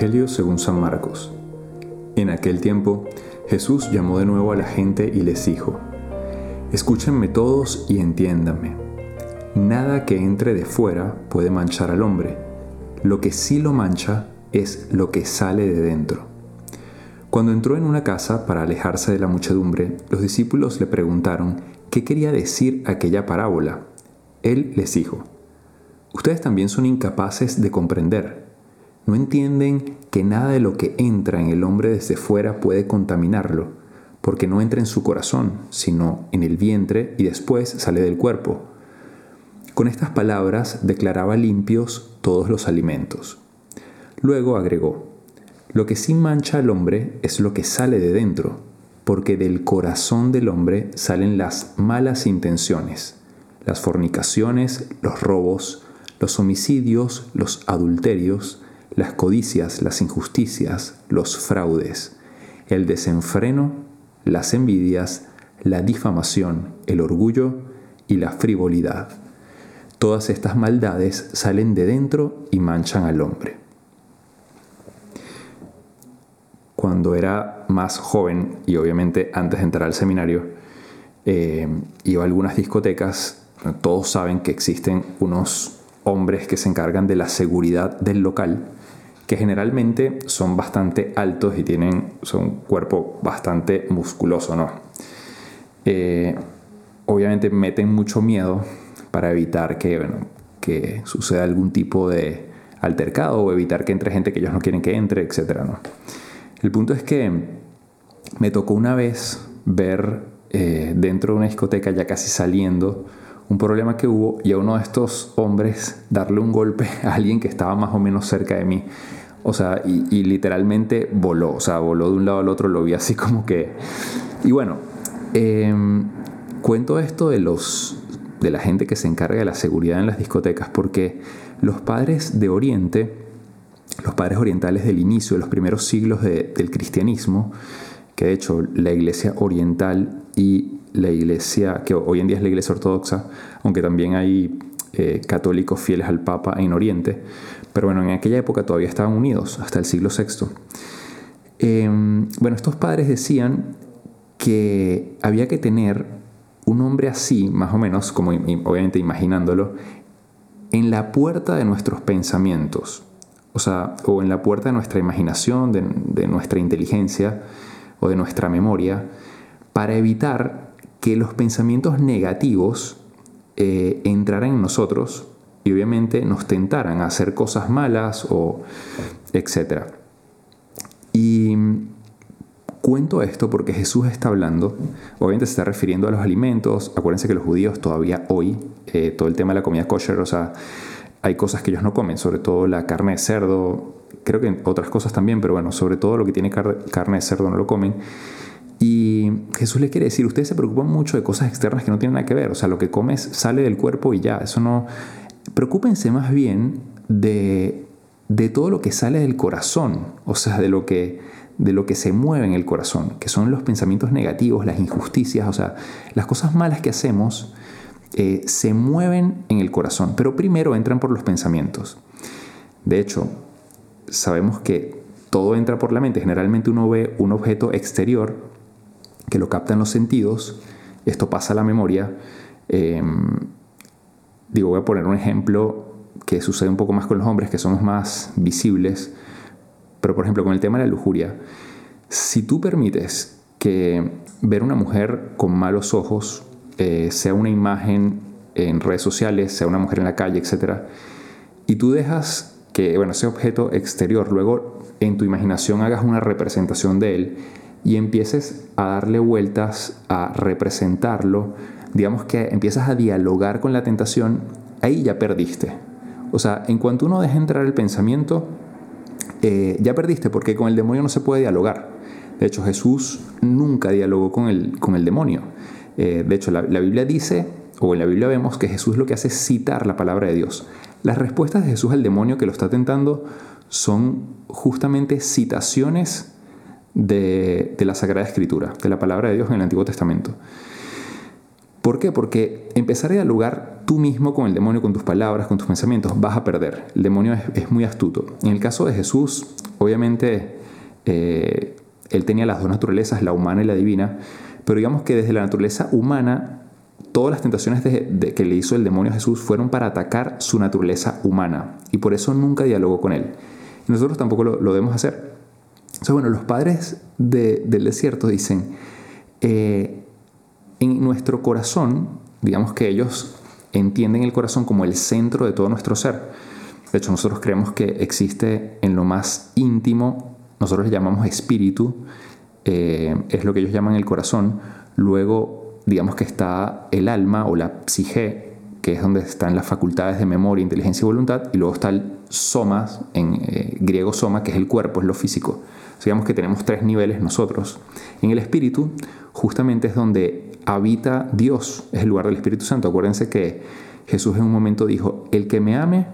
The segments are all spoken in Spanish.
Según San Marcos. En aquel tiempo, Jesús llamó de nuevo a la gente y les dijo, Escúchenme todos y entiéndanme. Nada que entre de fuera puede manchar al hombre. Lo que sí lo mancha es lo que sale de dentro. Cuando entró en una casa para alejarse de la muchedumbre, los discípulos le preguntaron qué quería decir aquella parábola. Él les dijo, Ustedes también son incapaces de comprender. No entienden que nada de lo que entra en el hombre desde fuera puede contaminarlo, porque no entra en su corazón, sino en el vientre y después sale del cuerpo. Con estas palabras declaraba limpios todos los alimentos. Luego agregó, lo que sí mancha al hombre es lo que sale de dentro, porque del corazón del hombre salen las malas intenciones, las fornicaciones, los robos, los homicidios, los adulterios, las codicias, las injusticias, los fraudes, el desenfreno, las envidias, la difamación, el orgullo y la frivolidad. Todas estas maldades salen de dentro y manchan al hombre. Cuando era más joven y obviamente antes de entrar al seminario, eh, iba a algunas discotecas. Todos saben que existen unos hombres que se encargan de la seguridad del local, que generalmente son bastante altos y tienen un cuerpo bastante musculoso, ¿no? Eh, obviamente meten mucho miedo para evitar que, que suceda algún tipo de altercado o evitar que entre gente que ellos no quieren que entre, etc. ¿no? El punto es que me tocó una vez ver eh, dentro de una discoteca ya casi saliendo un problema que hubo y a uno de estos hombres darle un golpe a alguien que estaba más o menos cerca de mí. O sea, y, literalmente voló, o sea, voló de un lado al otro, lo vi así como que... Y bueno, em, cuento esto de los de la gente que se encarga de la seguridad en las discotecas, porque los padres de Oriente, los padres orientales del inicio de los primeros siglos del cristianismo, que de hecho la iglesia oriental y la iglesia, que hoy en día es la iglesia ortodoxa, aunque también hay eh, católicos fieles al Papa en Oriente, pero bueno, en aquella época todavía estaban unidos, hasta el siglo VI. Em, bueno, estos padres decían que había que tener un hombre así, más o menos, como obviamente imaginándolo, en la puerta de nuestros pensamientos, o sea, o en la puerta de nuestra imaginación, de, de nuestra inteligencia o de nuestra memoria, para evitar que los pensamientos negativos eh, entraran en nosotros y obviamente nos tentaran a hacer cosas malas o etcétera. Y cuento esto porque Jesús está hablando, obviamente se está refiriendo a los alimentos, acuérdense que los judíos todavía hoy, eh, todo el tema de la comida kosher, o sea, hay cosas que ellos no comen, sobre todo la carne de cerdo, creo que otras cosas también, pero bueno, sobre todo lo que tiene carne de cerdo no lo comen. Y Jesús le quiere decir, ustedes se preocupan mucho de cosas externas que no tienen nada que ver, o sea, lo que comes sale del cuerpo y ya, eso no... Preocúpense más bien de, de todo lo que sale del corazón, o sea, de lo que de lo que se mueve en el corazón, que son los pensamientos negativos, las injusticias, o sea, las cosas malas que hacemos eh, se mueven en el corazón, pero primero entran por los pensamientos. De hecho, sabemos que todo entra por la mente. Generalmente uno ve un objeto exterior que lo captan los sentidos, esto pasa a la memoria. Em, digo, voy a poner un ejemplo que sucede un poco más con los hombres, que somos más visibles, pero por ejemplo con el tema de la lujuria, si tú permites que ver una mujer con malos ojos eh, sea una imagen en redes sociales, sea una mujer en la calle, etc., y tú dejas que bueno, ese objeto exterior luego en tu imaginación hagas una representación de él y empieces a darle vueltas, a representarlo, digamos que empiezas a dialogar con la tentación, ahí ya perdiste. O sea, en cuanto uno deja entrar el pensamiento, eh, ya perdiste, porque con el demonio no se puede dialogar. De hecho, Jesús nunca dialogó con el, con el demonio. Eh, de hecho, la, la Biblia dice, o en la Biblia vemos que Jesús lo que hace es citar la palabra de Dios. Las respuestas de Jesús al demonio que lo está tentando son justamente citaciones de, la Sagrada Escritura, de la palabra de Dios en el Antiguo Testamento. ¿Por qué? Porque empezar a dialogar tú mismo con el demonio, con tus palabras, con tus pensamientos, vas a perder. El demonio es, muy astuto. En el caso de Jesús, obviamente, eh, él tenía las dos naturalezas, la humana y la divina, pero digamos que desde la naturaleza humana, todas las tentaciones que le hizo el demonio a Jesús fueron para atacar su naturaleza humana, y por eso nunca dialogó con él. nosotros tampoco lo, debemos hacer. Entonces, bueno, los padres del desierto dicen, eh, en nuestro corazón, digamos que ellos entienden el corazón como el centro de todo nuestro ser. De hecho, nosotros creemos que existe en lo más íntimo, nosotros le llamamos espíritu, eh, es lo que ellos llaman el corazón. Luego, digamos que está el alma o la psique, que es donde están las facultades de memoria, inteligencia y voluntad, y luego está el somas, en eh, griego soma, que es el cuerpo, es lo físico. Digamos que tenemos tres niveles nosotros. En el espíritu, justamente es donde habita Dios, es el lugar del Espíritu Santo. Acuérdense que Jesús en un momento dijo, el que me ame,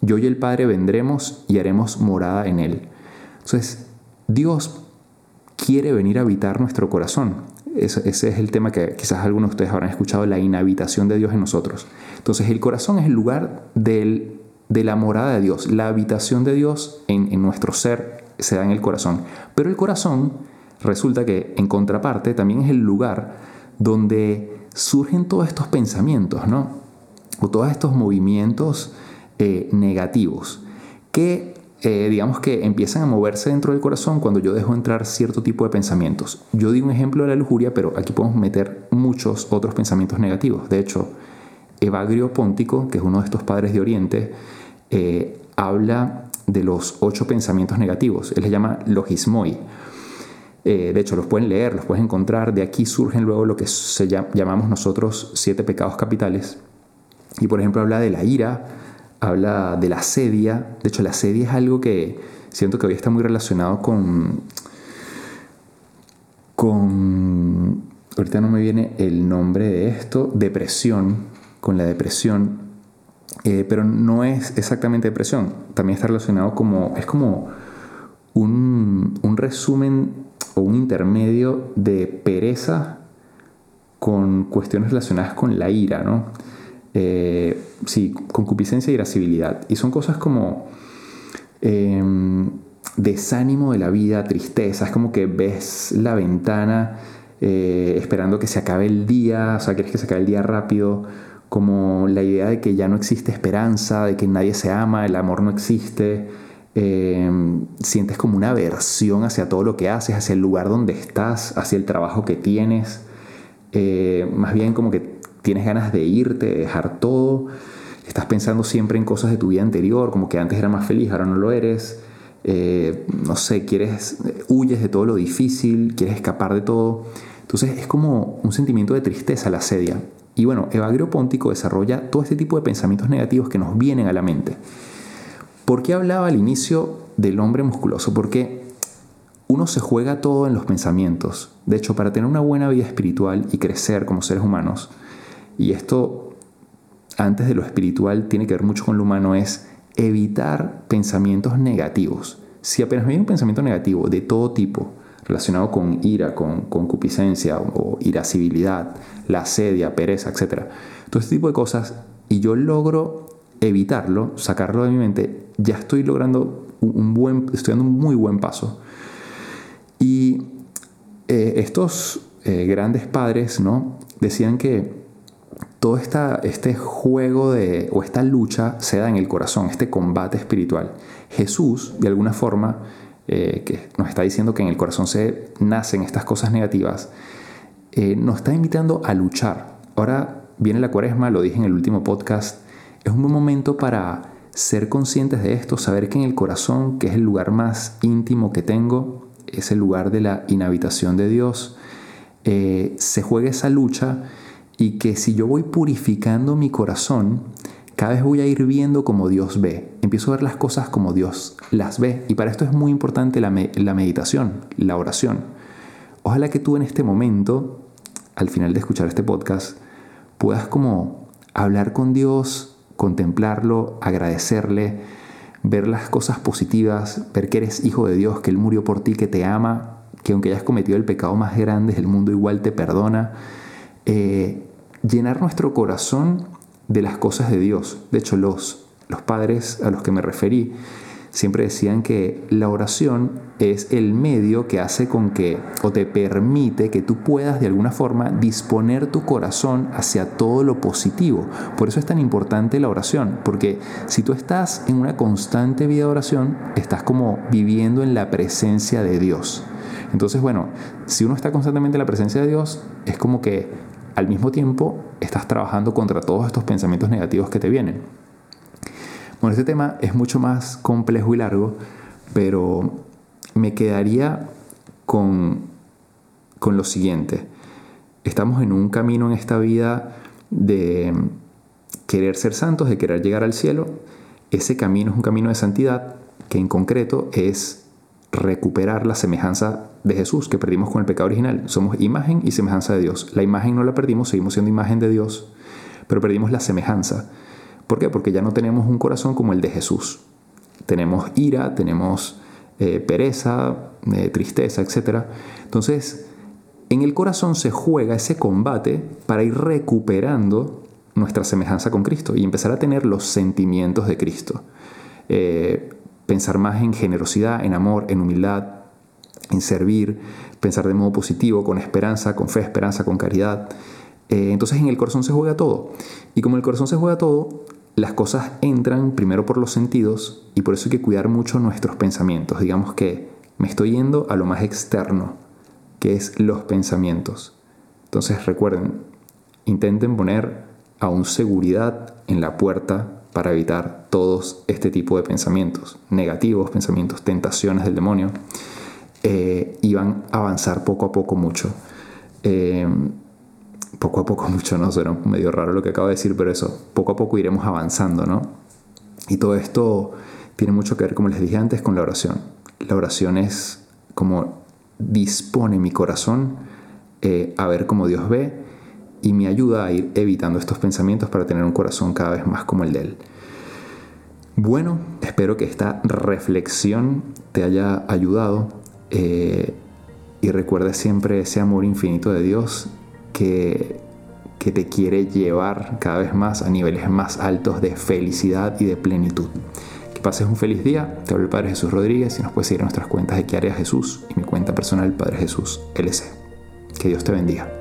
yo y el Padre vendremos y haremos morada en él. Entonces, Dios quiere venir a habitar nuestro corazón. Ese, es el tema que quizás algunos de ustedes habrán escuchado, la inhabitación de Dios en nosotros. Entonces, el corazón es el lugar de la morada de Dios. La habitación de Dios en, en nuestro ser se da en el corazón. Pero el corazón resulta que, en contraparte, también es el lugar donde surgen todos estos pensamientos, ¿no? O todos estos movimientos eh, negativos que, eh, digamos que empiezan a moverse dentro del corazón cuando yo dejo entrar cierto tipo de pensamientos. Yo di un ejemplo de la lujuria, pero aquí podemos meter muchos otros pensamientos negativos. De hecho, Evagrio Póntico, que es uno de estos padres de Oriente, eh, habla de los ocho pensamientos negativos. Él les llama logismoi eh, de hecho, los pueden leer, los pueden encontrar. De aquí surgen luego lo que se llamamos nosotros siete pecados capitales. Y por ejemplo habla de la ira, habla de la sedia. De hecho, la sedia es algo que siento que hoy está muy relacionado con... con... Ahorita no me viene el nombre de esto. Depresión, con la depresión. Eh, pero no es exactamente depresión. También está relacionado como... Es como un, un resumen o un intermedio de pereza con cuestiones relacionadas con la ira, ¿no? Eh, sí, concupiscencia y irascibilidad. Y son cosas como em, desánimo de la vida, tristeza, es como que ves la ventana eh, esperando que se acabe el día, o sea, quieres que se acabe el día rápido, como la idea de que ya no existe esperanza, de que nadie se ama, el amor no existe. Em, sientes como una aversión hacia todo lo que haces, hacia el lugar donde estás, hacia el trabajo que tienes. Eh, más bien como que tienes ganas de irte, de dejar todo. Estás pensando siempre en cosas de tu vida anterior, como que antes era más feliz, ahora no lo eres. Eh, no sé, quieres, huyes de todo lo difícil, quieres escapar de todo. Entonces es como un sentimiento de tristeza la sedia. Y bueno, Evagrio Póntico desarrolla todo este tipo de pensamientos negativos que nos vienen a la mente. ¿Por qué hablaba al inicio del hombre musculoso? Porque uno se juega todo en los pensamientos. De hecho, para tener una buena vida espiritual y crecer como seres humanos, y esto antes de lo espiritual tiene que ver mucho con lo humano, es evitar pensamientos negativos. Si apenas viene un pensamiento negativo de todo tipo, relacionado con ira, con concupiscencia o irascibilidad, la sedia, pereza, etc. Todo este tipo de cosas, y yo logro evitarlo, sacarlo de mi mente, ya estoy logrando un buen, estoy dando un muy buen paso. Y eh, estos eh, grandes padres, ¿no? Decían que todo esta, este juego de, o esta lucha se da en el corazón, este combate espiritual. Jesús, de alguna forma, eh, que nos está diciendo que en el corazón se nacen estas cosas negativas, nos está invitando a luchar. Ahora viene la cuaresma, lo dije en el último podcast, es un buen momento para ser conscientes de esto, saber que en el corazón, que es el lugar más íntimo que tengo, es el lugar de la inhabitación de Dios, eh, se juega esa lucha y que si yo voy purificando mi corazón, cada vez voy a ir viendo como Dios ve. Empiezo a ver las cosas como Dios las ve. Y para esto es muy importante la, meditación, la oración. Ojalá que tú en este momento, al final de escuchar este podcast, puedas como hablar con Dios, contemplarlo, agradecerle, ver las cosas positivas, ver que eres hijo de Dios, que Él murió por ti, que te ama, que aunque hayas cometido el pecado más grande, el mundo igual te perdona. Eh, llenar nuestro corazón de las cosas de Dios. De hecho, los, los padres a los que me referí siempre decían que la oración es el medio que hace con que o te permite que tú puedas de alguna forma disponer tu corazón hacia todo lo positivo. Por eso es tan importante la oración, porque si tú estás en una constante vida de oración, estás como viviendo en la presencia de Dios. Entonces, bueno, si uno está constantemente en la presencia de Dios, es como que al mismo tiempo estás trabajando contra todos estos pensamientos negativos que te vienen. Bueno, este tema es mucho más complejo y largo, pero me quedaría con, con lo siguiente. Estamos en un camino en esta vida de querer ser santos, de querer llegar al cielo. Ese camino es un camino de santidad que en concreto es recuperar la semejanza de Jesús que perdimos con el pecado original. Somos imagen y semejanza de Dios. La imagen no la perdimos, seguimos siendo imagen de Dios, pero perdimos la semejanza. ¿Por qué? Porque ya no tenemos un corazón como el de Jesús. Tenemos ira, tenemos eh, pereza, eh, tristeza, etc. Entonces, en el corazón se juega ese combate para ir recuperando nuestra semejanza con Cristo y empezar a tener los sentimientos de Cristo. Eh, pensar más en generosidad, en amor, en humildad, en servir, pensar de modo positivo, con esperanza, con fe, esperanza, con caridad. entonces en el corazón se juega todo. Y como el corazón se juega todo, las cosas entran primero por los sentidos y por eso hay que cuidar mucho nuestros pensamientos. Digamos que me estoy yendo a lo más externo, que es los pensamientos. Entonces recuerden, intenten poner aún seguridad en la puerta para evitar todos este tipo de pensamientos negativos, pensamientos, tentaciones del demonio, eh, y van a avanzar poco a poco mucho. Eh, poco a poco mucho, ¿no? Suena medio raro lo que acabo de decir, pero eso, poco a poco iremos avanzando, ¿no? Y todo esto tiene mucho que ver, como les dije antes, con la oración. La oración es como dispone mi corazón eh, a ver cómo Dios ve y me ayuda a ir evitando estos pensamientos para tener un corazón cada vez más como el de Él. Bueno, espero que esta reflexión te haya ayudado eh, y recuerda siempre ese amor infinito de Dios que, que te quiere llevar cada vez más a niveles más altos de felicidad y de plenitud. Que pases un feliz día. Te hablo el Padre Jesús Rodríguez y nos puedes seguir nuestras cuentas de Que Jesús y mi cuenta personal Padre Jesús LC. Que Dios te bendiga.